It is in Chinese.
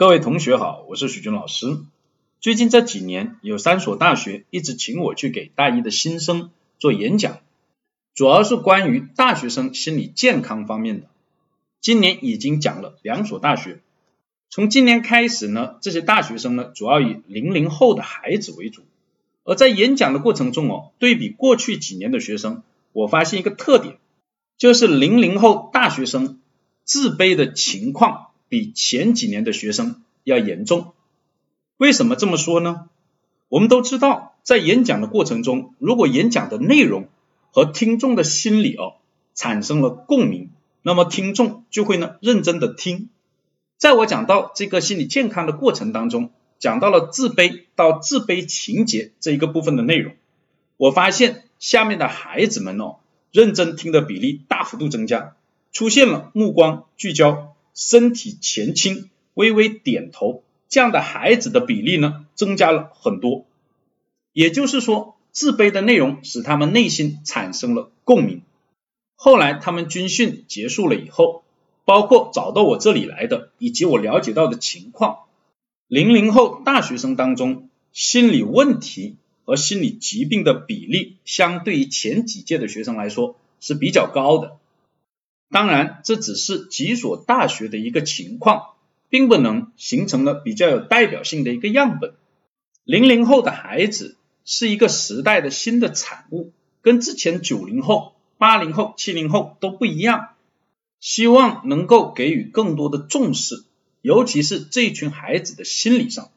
各位同学好，我是许军老师。最近这几年，有三所大学一直请我去给大一的新生做演讲，主要是关于大学生心理健康方面的。今年已经讲了两所大学，从今年开始呢，这些大学生呢，主要以零零后的孩子为主。而在演讲的过程中哦，对比过去几年的学生，我发现一个特点，就是零零后大学生自卑的情况。比前几年的学生要严重，为什么这么说呢？我们都知道，在演讲的过程中，如果演讲的内容和听众的心理哦产生了共鸣，那么听众就会呢认真的听。在我讲到这个心理健康的过程当中，讲到了自卑到自卑情节这一个部分的内容，我发现下面的孩子们哦认真听的比例大幅度增加，出现了目光聚焦。身体前倾、微微点头，这样的孩子的比例呢，增加了很多。也就是说，自卑的内容使他们内心产生了共鸣。后来他们军训结束了以后，包括找到我这里来的，以及我了解到的情况，零零后大学生当中，心理问题和心理疾病的比例，相对于前几届的学生来说是比较高的。当然，这只是几所大学的一个情况，并不能形成了比较有代表性的一个样本。零零后的孩子是一个时代的新的产物，跟之前九零后、八零后、七零后都不一样。希望能够给予更多的重视，尤其是这群孩子的心理上。